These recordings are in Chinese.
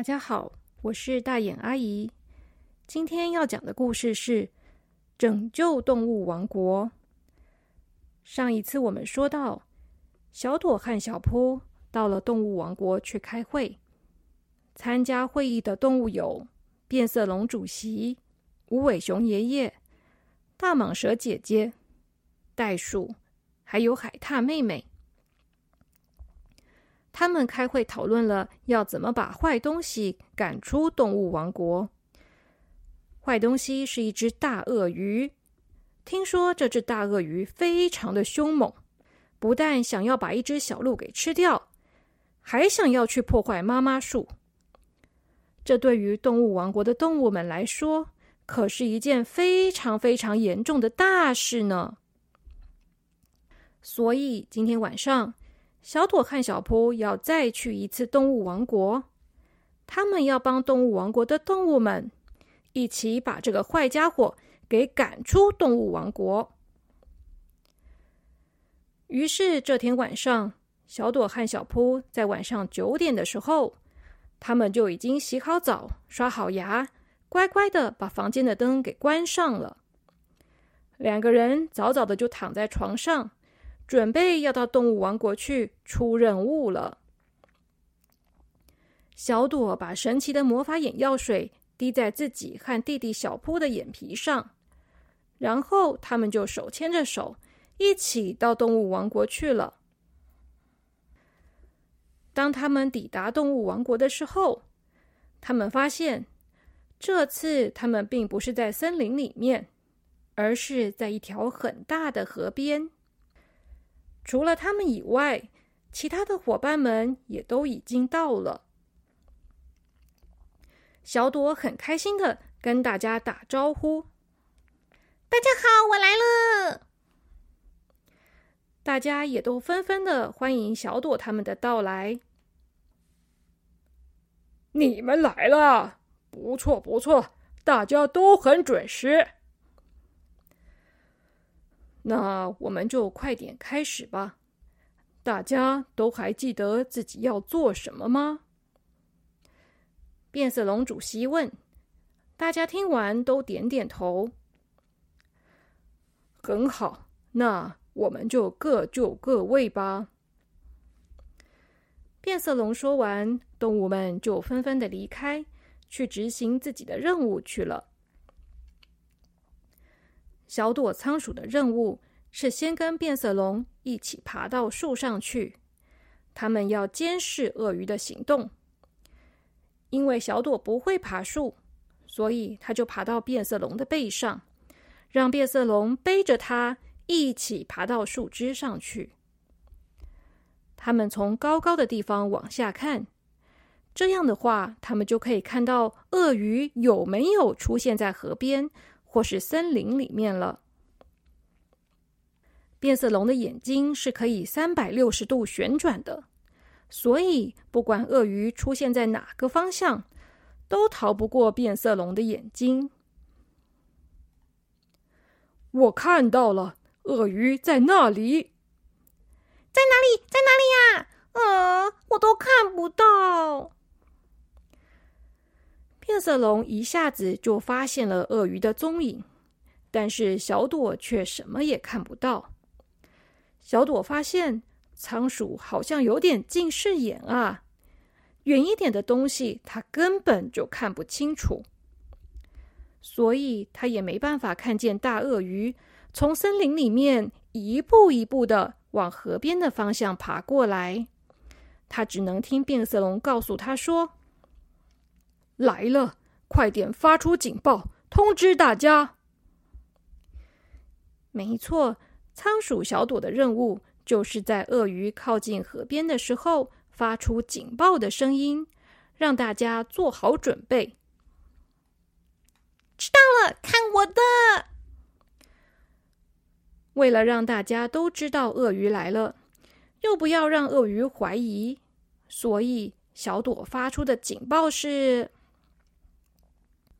大家好，我是大眼阿姨。今天要讲的故事是《拯救动物王国》。上一次我们说到，小朵和小扑到了动物王国去开会。参加会议的动物有变色龙主席、无尾熊爷爷、大蟒蛇姐姐、袋鼠，还有海獭妹妹。他们开会讨论了要怎么把坏东西赶出动物王国。坏东西是一只大鳄鱼，听说这只大鳄鱼非常的凶猛，不但想要把一只小鹿给吃掉，还想要去破坏妈妈树。这对于动物王国的动物们来说，可是一件非常非常严重的大事呢。所以今天晚上。小朵和小扑要再去一次动物王国，他们要帮动物王国的动物们一起把这个坏家伙给赶出动物王国。于是这天晚上，小朵和小扑在晚上九点的时候，他们就已经洗好澡、刷好牙，乖乖的把房间的灯给关上了。两个人早早的就躺在床上。准备要到动物王国去出任务了。小朵把神奇的魔法眼药水滴在自己和弟弟小扑的眼皮上，然后他们就手牵着手一起到动物王国去了。当他们抵达动物王国的时候，他们发现这次他们并不是在森林里面，而是在一条很大的河边。除了他们以外，其他的伙伴们也都已经到了。小朵很开心的跟大家打招呼：“大家好，我来了！”大家也都纷纷的欢迎小朵他们的到来。你们来了，不错不错，大家都很准时。那我们就快点开始吧。大家都还记得自己要做什么吗？变色龙主席问。大家听完都点点头。很好，那我们就各就各位吧。变色龙说完，动物们就纷纷的离开，去执行自己的任务去了。小朵仓鼠的任务是先跟变色龙一起爬到树上去，他们要监视鳄鱼的行动。因为小朵不会爬树，所以他就爬到变色龙的背上，让变色龙背着他一起爬到树枝上去。他们从高高的地方往下看，这样的话，他们就可以看到鳄鱼有没有出现在河边。或是森林里面了。变色龙的眼睛是可以三百六十度旋转的，所以不管鳄鱼出现在哪个方向，都逃不过变色龙的眼睛。我看到了，鳄鱼在那里，在哪里？在哪里呀？呃，我都看不到。变色龙一下子就发现了鳄鱼的踪影，但是小朵却什么也看不到。小朵发现仓鼠好像有点近视眼啊，远一点的东西它根本就看不清楚，所以它也没办法看见大鳄鱼从森林里面一步一步的往河边的方向爬过来。它只能听变色龙告诉他说。来了，快点发出警报，通知大家。没错，仓鼠小朵的任务就是在鳄鱼靠近河边的时候发出警报的声音，让大家做好准备。知道了，看我的！为了让大家都知道鳄鱼来了，又不要让鳄鱼怀疑，所以小朵发出的警报是。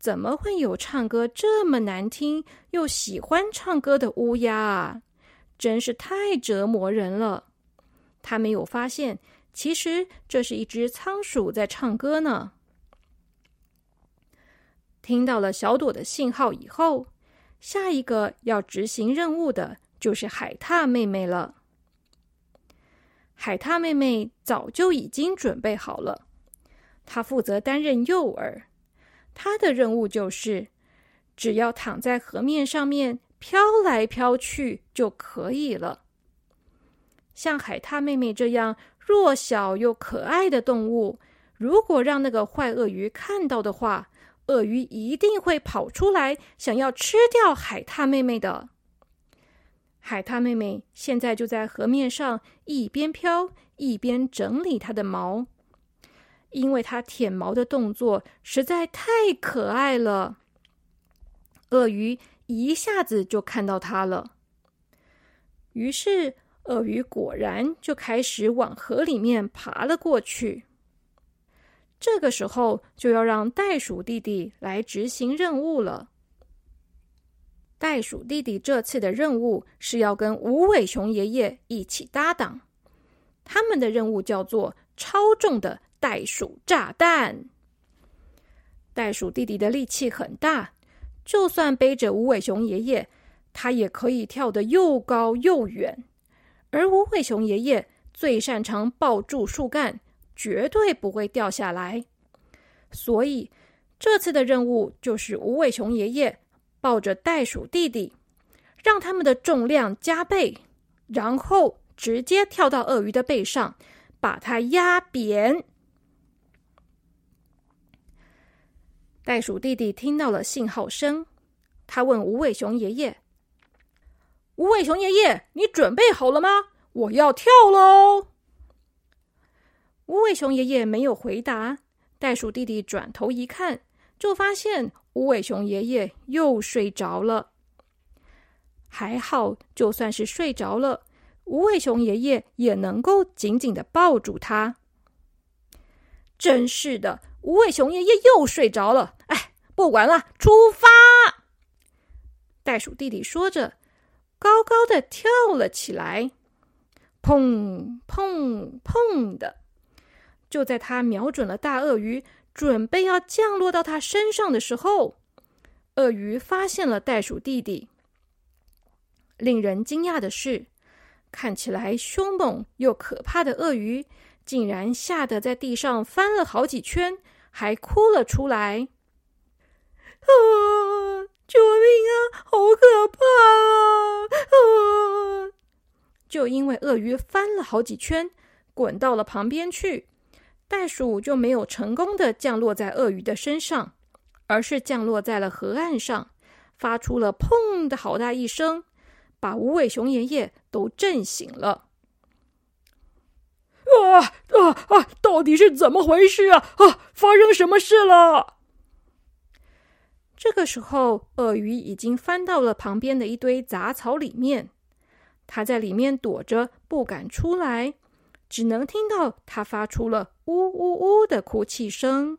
怎么会有唱歌这么难听又喜欢唱歌的乌鸦啊？真是太折磨人了。他没有发现，其实这是一只仓鼠在唱歌呢。听到了小朵的信号以后，下一个要执行任务的就是海獭妹妹了。海獭妹妹早就已经准备好了，她负责担任诱饵。她的任务就是，只要躺在河面上面飘来飘去就可以了。像海獭妹妹这样弱小又可爱的动物，如果让那个坏鳄鱼看到的话，鳄鱼一定会跑出来，想要吃掉海獭妹妹的。海獭妹妹现在就在河面上，一边飘一边整理它的毛，因为它舔毛的动作实在太可爱了。鳄鱼一下子就看到它了，于是鳄鱼果然就开始往河里面爬了过去。这个时候就要让袋鼠弟弟来执行任务了。袋鼠弟弟这次的任务是要跟无尾熊爷爷一起搭档，他们的任务叫做超重的袋鼠炸弹。袋鼠弟弟的力气很大，就算背着无尾熊爷爷，他也可以跳得又高又远。而无尾熊爷爷最擅长抱住树干，绝对不会掉下来。所以这次的任务就是无尾熊爷爷。抱着袋鼠弟弟，让他们的重量加倍，然后直接跳到鳄鱼的背上，把它压扁。袋鼠弟弟听到了信号声，他问无尾熊爷爷：“无尾熊爷爷，你准备好了吗？我要跳喽！”无尾熊爷爷没有回答。袋鼠弟弟转头一看，就发现。无尾熊爷爷又睡着了，还好，就算是睡着了，无尾熊爷爷也能够紧紧的抱住他。真是的，无尾熊爷爷又睡着了。哎，不管了，出发！袋鼠弟弟说着，高高的跳了起来，砰砰砰的，就在他瞄准了大鳄鱼。准备要降落到他身上的时候，鳄鱼发现了袋鼠弟弟。令人惊讶的是，看起来凶猛又可怕的鳄鱼，竟然吓得在地上翻了好几圈，还哭了出来。啊！救命啊！好可怕啊！啊！就因为鳄鱼翻了好几圈，滚到了旁边去。袋鼠就没有成功的降落在鳄鱼的身上，而是降落在了河岸上，发出了“砰”的好大一声，把无尾熊爷爷都震醒了。啊啊啊！到底是怎么回事啊？啊！发生什么事了？这个时候，鳄鱼已经翻到了旁边的一堆杂草里面，它在里面躲着，不敢出来。只能听到他发出了呜呜呜的哭泣声。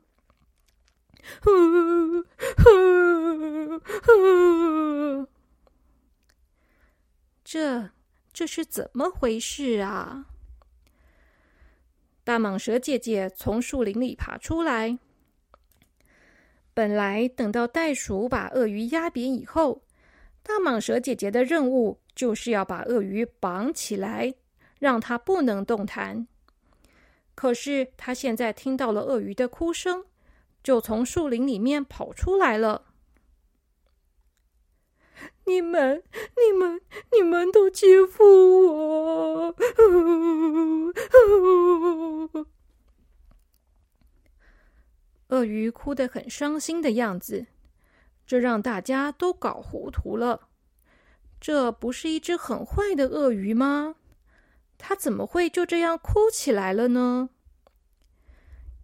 这这是怎么回事啊？大蟒蛇姐姐从树林里爬出来。本来等到袋鼠把鳄鱼压扁以后，大蟒蛇姐姐的任务就是要把鳄鱼绑起来。让它不能动弹。可是他现在听到了鳄鱼的哭声，就从树林里面跑出来了。你们、你们、你们都欺负我！鳄鱼哭得很伤心的样子，这让大家都搞糊涂了。这不是一只很坏的鳄鱼吗？他怎么会就这样哭起来了呢？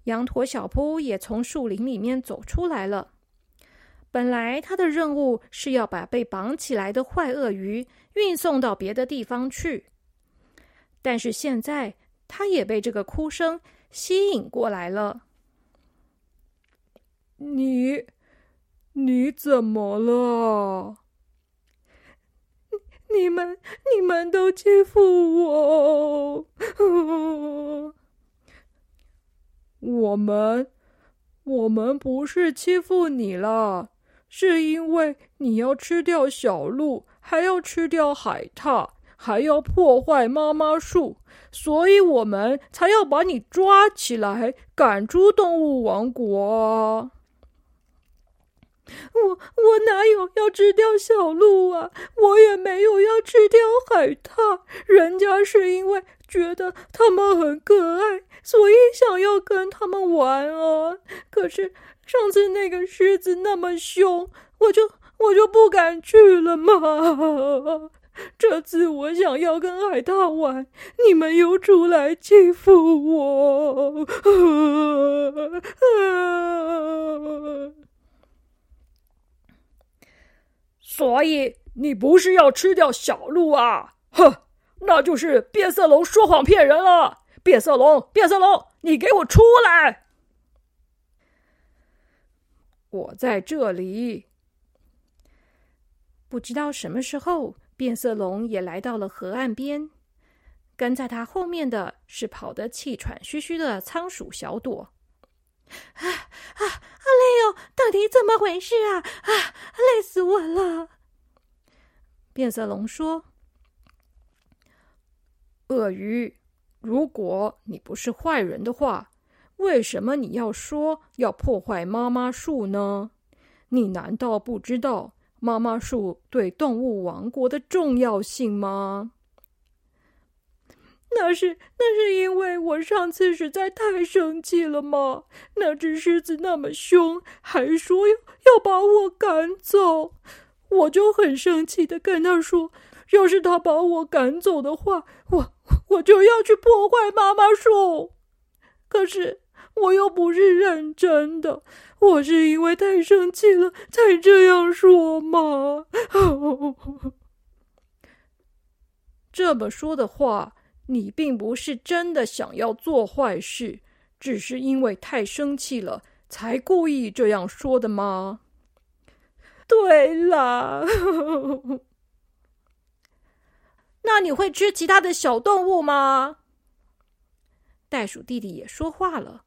羊驼小铺也从树林里面走出来了。本来他的任务是要把被绑起来的坏鳄鱼运送到别的地方去，但是现在他也被这个哭声吸引过来了。你，你怎么了？你们，你们都欺负我！我们，我们不是欺负你了，是因为你要吃掉小鹿，还要吃掉海獭，还要破坏妈妈树，所以我们才要把你抓起来，赶出动物王国。我我哪有要吃掉小鹿啊？我也没有要吃掉海獭，人家是因为觉得它们很可爱，所以想要跟他们玩啊。可是上次那个狮子那么凶，我就我就不敢去了嘛。这次我想要跟海大玩，你们又出来欺负我。所以你不是要吃掉小鹿啊？哼，那就是变色龙说谎骗人了。变色龙，变色龙，你给我出来！我在这里。不知道什么时候，变色龙也来到了河岸边，跟在他后面的是跑得气喘吁吁的仓鼠小朵。啊啊，好累哦！到底怎么回事啊？啊，累死我了！变色龙说：“鳄鱼，如果你不是坏人的话，为什么你要说要破坏妈妈树呢？你难道不知道妈妈树对动物王国的重要性吗？”那是那是因为我上次实在太生气了嘛！那只狮子那么凶，还说要要把我赶走，我就很生气的跟他说：“要是他把我赶走的话，我我就要去破坏妈妈树。”可是我又不是认真的，我是因为太生气了才这样说嘛。这么说的话。你并不是真的想要做坏事，只是因为太生气了才故意这样说的吗？对啦，那你会吃其他的小动物吗？袋鼠弟弟也说话了：“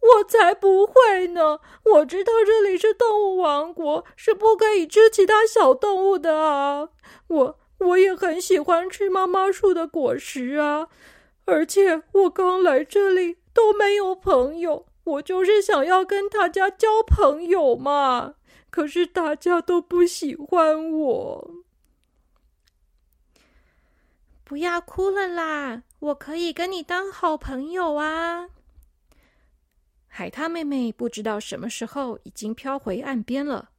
我才不会呢！我知道这里是动物王国，是不可以吃其他小动物的啊！我。”我也很喜欢吃妈妈树的果实啊，而且我刚来这里都没有朋友，我就是想要跟大家交朋友嘛。可是大家都不喜欢我。不要哭了啦，我可以跟你当好朋友啊。海獭妹妹不知道什么时候已经飘回岸边了，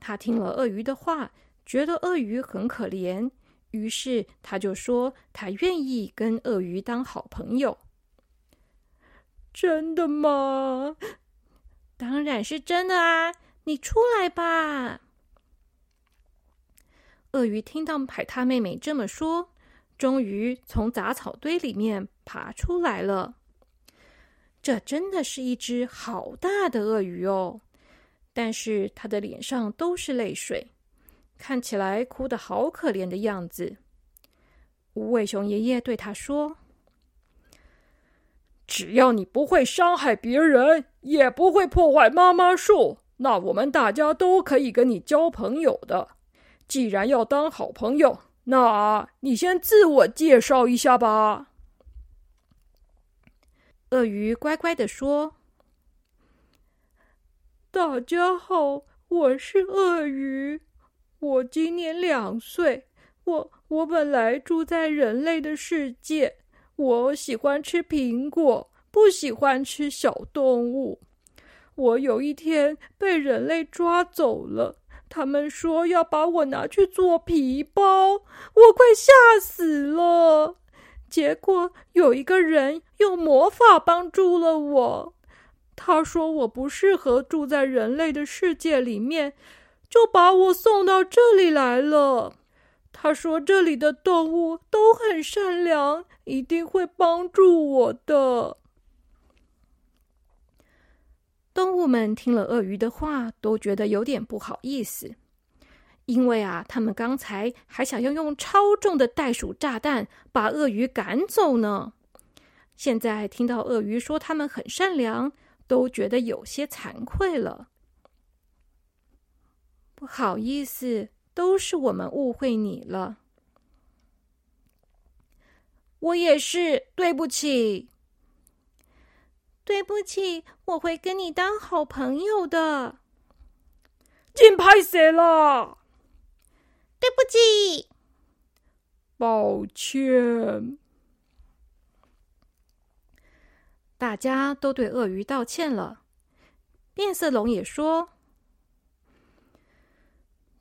她听了鳄鱼的话。觉得鳄鱼很可怜，于是她就说她愿意跟鳄鱼当好朋友。真的吗？当然是真的啊！你出来吧。鳄鱼听到海獭妹妹这么说，终于从杂草堆里面爬出来了。这真的是一只好大的鳄鱼哦，但是它的脸上都是泪水。看起来哭得好可怜的样子。无尾熊爷爷对他说：“只要你不会伤害别人，也不会破坏妈妈树，那我们大家都可以跟你交朋友的。既然要当好朋友，那你先自我介绍一下吧。”鳄鱼乖乖的说：“大家好，我是鳄鱼。”我今年两岁，我我本来住在人类的世界，我喜欢吃苹果，不喜欢吃小动物。我有一天被人类抓走了，他们说要把我拿去做皮包，我快吓死了。结果有一个人用魔法帮助了我，他说我不适合住在人类的世界里面，就把我送到这里来了。他说这里的动物都很善良，一定会帮助我的。动物们听了鳄鱼的话，都觉得有点不好意思，因为啊，他们刚才还想要用超重的袋鼠炸弹把鳄鱼赶走呢。现在听到鳄鱼说他们很善良。都觉得有些惭愧了，不好意思，都是我们误会你了。我也是，对不起，对不起，我会跟你当好朋友的。金牌死了，对不起，抱歉。大家都对鳄鱼道歉了。变色龙也说：“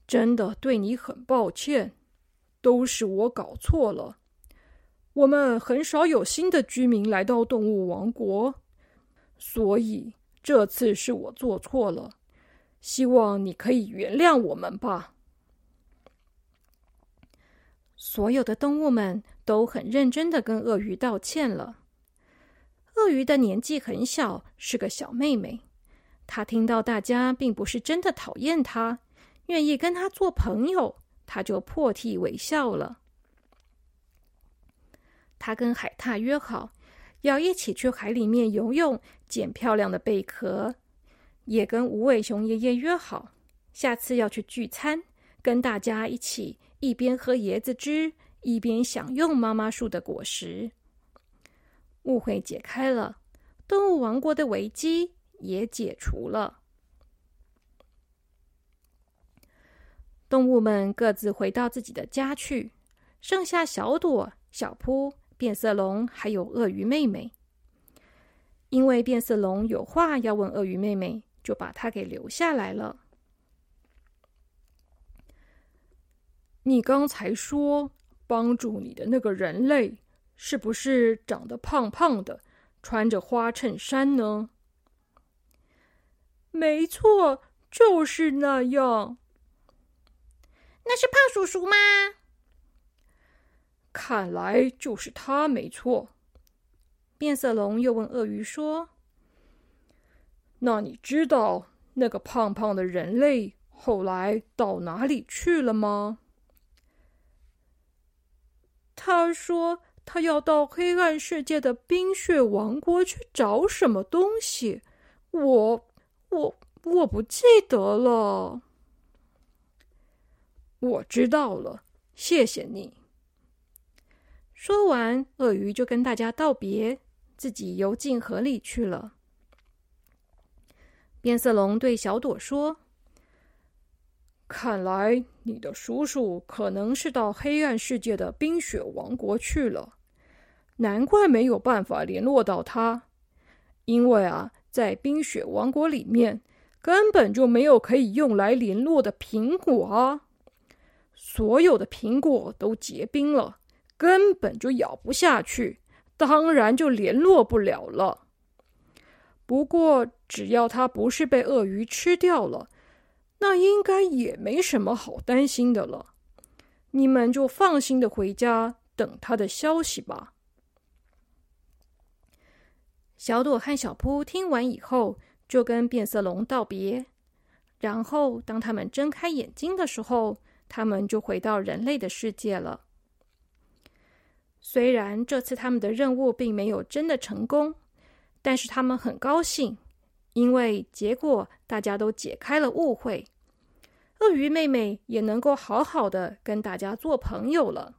真的对你很抱歉，都是我搞错了。我们很少有新的居民来到动物王国，所以这次是我做错了。希望你可以原谅我们吧。”所有的动物们都很认真的跟鳄鱼道歉了。鳄鱼的年纪很小，是个小妹妹。她听到大家并不是真的讨厌她，愿意跟她做朋友，她就破涕为笑了。她跟海獭约好，要一起去海里面游泳，捡漂亮的贝壳；也跟无尾熊爷爷约好，下次要去聚餐，跟大家一起一边喝椰子汁，一边享用妈妈树的果实。误会解开了，动物王国的危机也解除了。动物们各自回到自己的家去，剩下小朵、小扑、变色龙还有鳄鱼妹妹。因为变色龙有话要问鳄鱼妹妹，就把它给留下来了。你刚才说帮助你的那个人类。是不是长得胖胖的，穿着花衬衫呢？没错，就是那样。那是胖叔叔吗？看来就是他没错。变色龙又问鳄鱼说：“那你知道那个胖胖的人类后来到哪里去了吗？”他说。他要到黑暗世界的冰雪王国去找什么东西？我我我不记得了。我知道了，谢谢你。说完，鳄鱼就跟大家道别，自己游进河里去了。变色龙对小朵说：“看来你的叔叔可能是到黑暗世界的冰雪王国去了。”难怪没有办法联络到他，因为啊，在冰雪王国里面根本就没有可以用来联络的苹果啊！所有的苹果都结冰了，根本就咬不下去，当然就联络不了了。不过，只要他不是被鳄鱼吃掉了，那应该也没什么好担心的了。你们就放心的回家等他的消息吧。小朵和小扑听完以后，就跟变色龙道别。然后，当他们睁开眼睛的时候，他们就回到人类的世界了。虽然这次他们的任务并没有真的成功，但是他们很高兴，因为结果大家都解开了误会，鳄鱼妹妹也能够好好的跟大家做朋友了。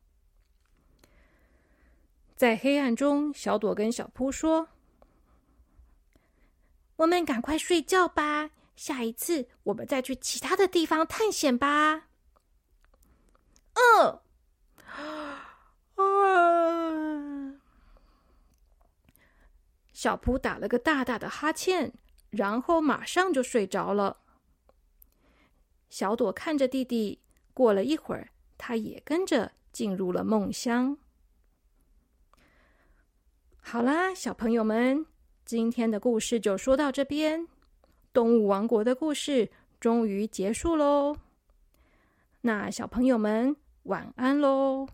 在黑暗中，小朵跟小扑说。我们赶快睡觉吧，下一次我们再去其他的地方探险吧。嗯，啊！小扑打了个大大的哈欠，然后马上就睡着了。小朵看着弟弟，过了一会儿，他也跟着进入了梦乡。好啦，小朋友们。今天的故事就说到这边，动物王国的故事终于结束喽。那小朋友们晚安喽。